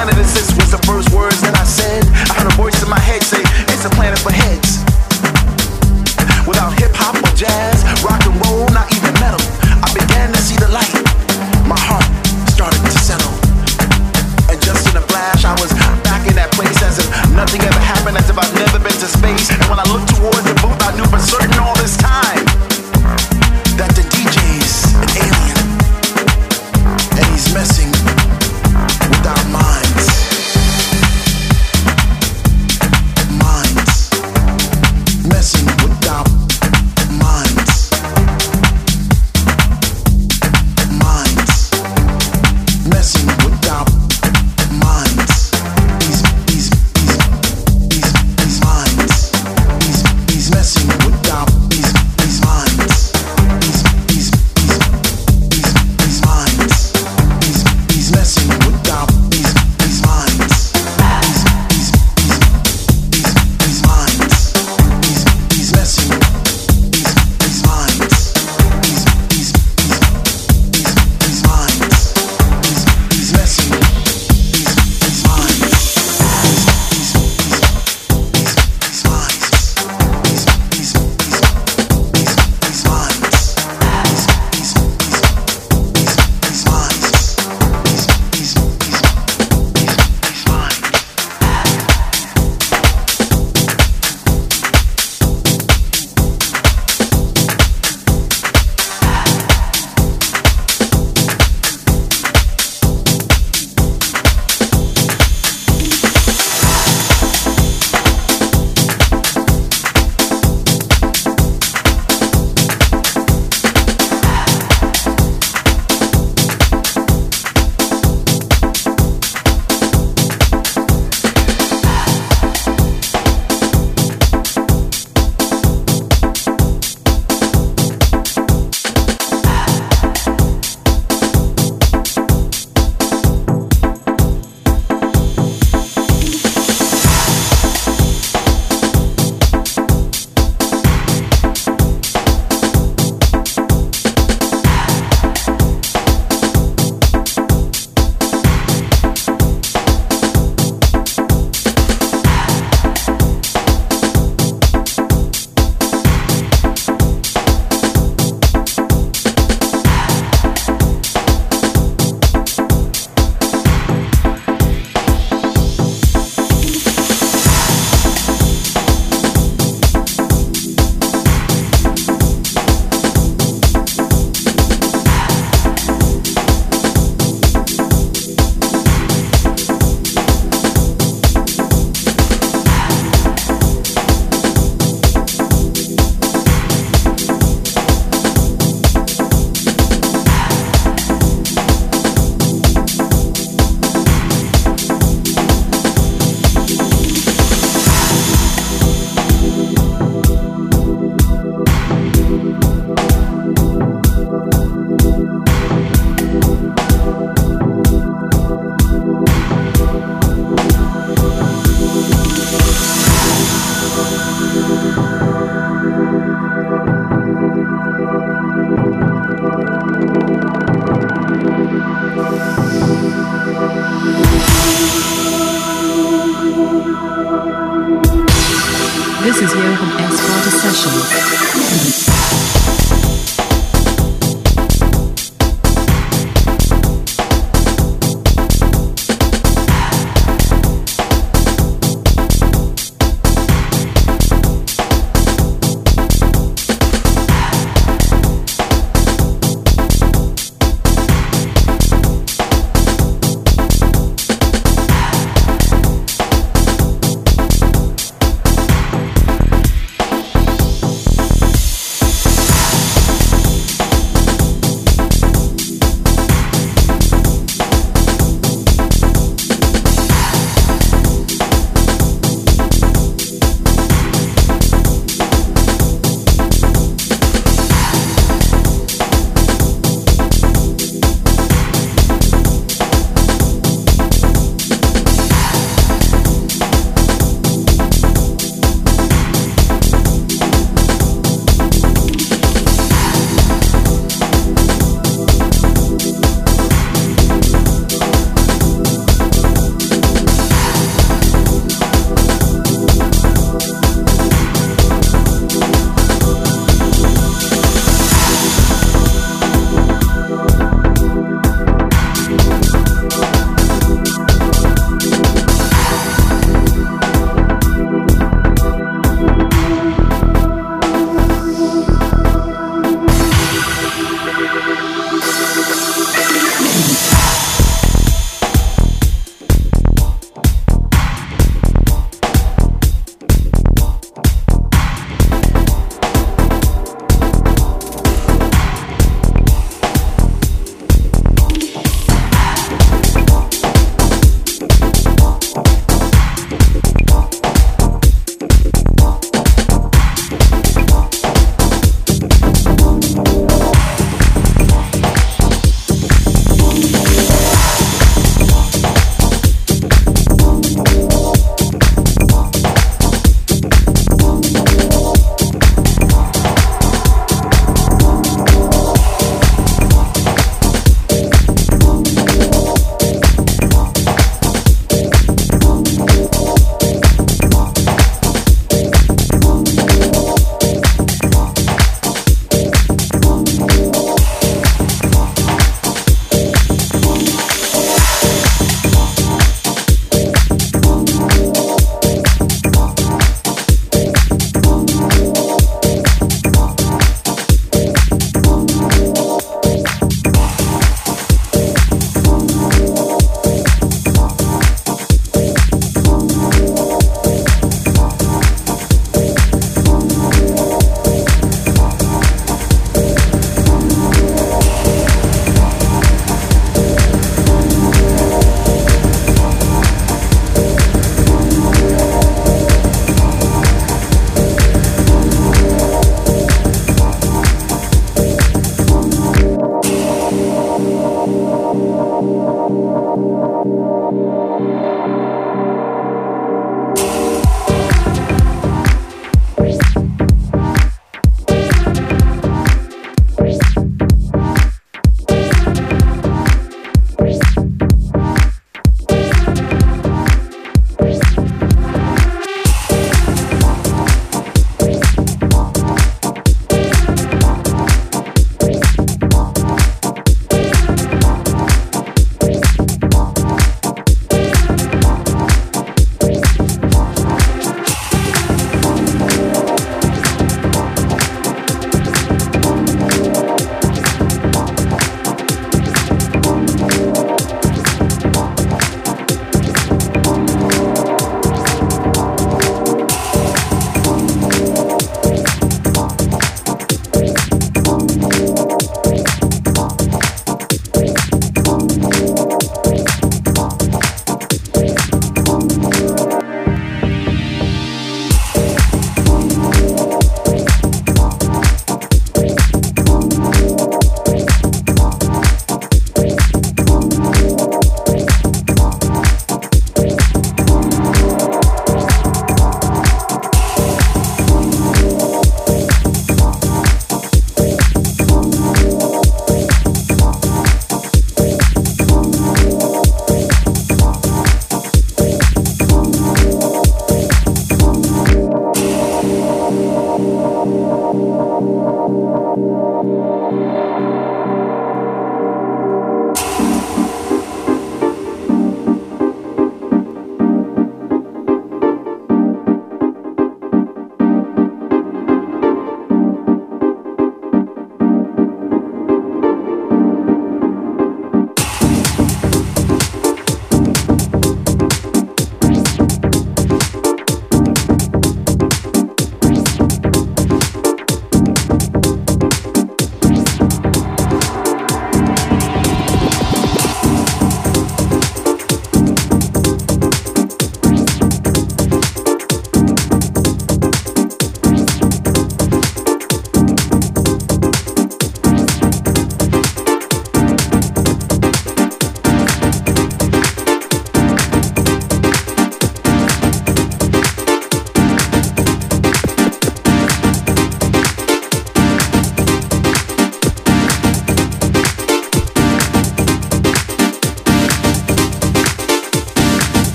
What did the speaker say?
planet exists was the first words that I said. I heard a voice in my head say, it's a planet for heads. Without hip hop or jazz, rock and roll, not even metal, I began to see the light. My heart started to settle. And just in a flash, I was back in that place as if nothing ever happened, as if I'd never been to space. And when I looked towards the booth, I knew for certain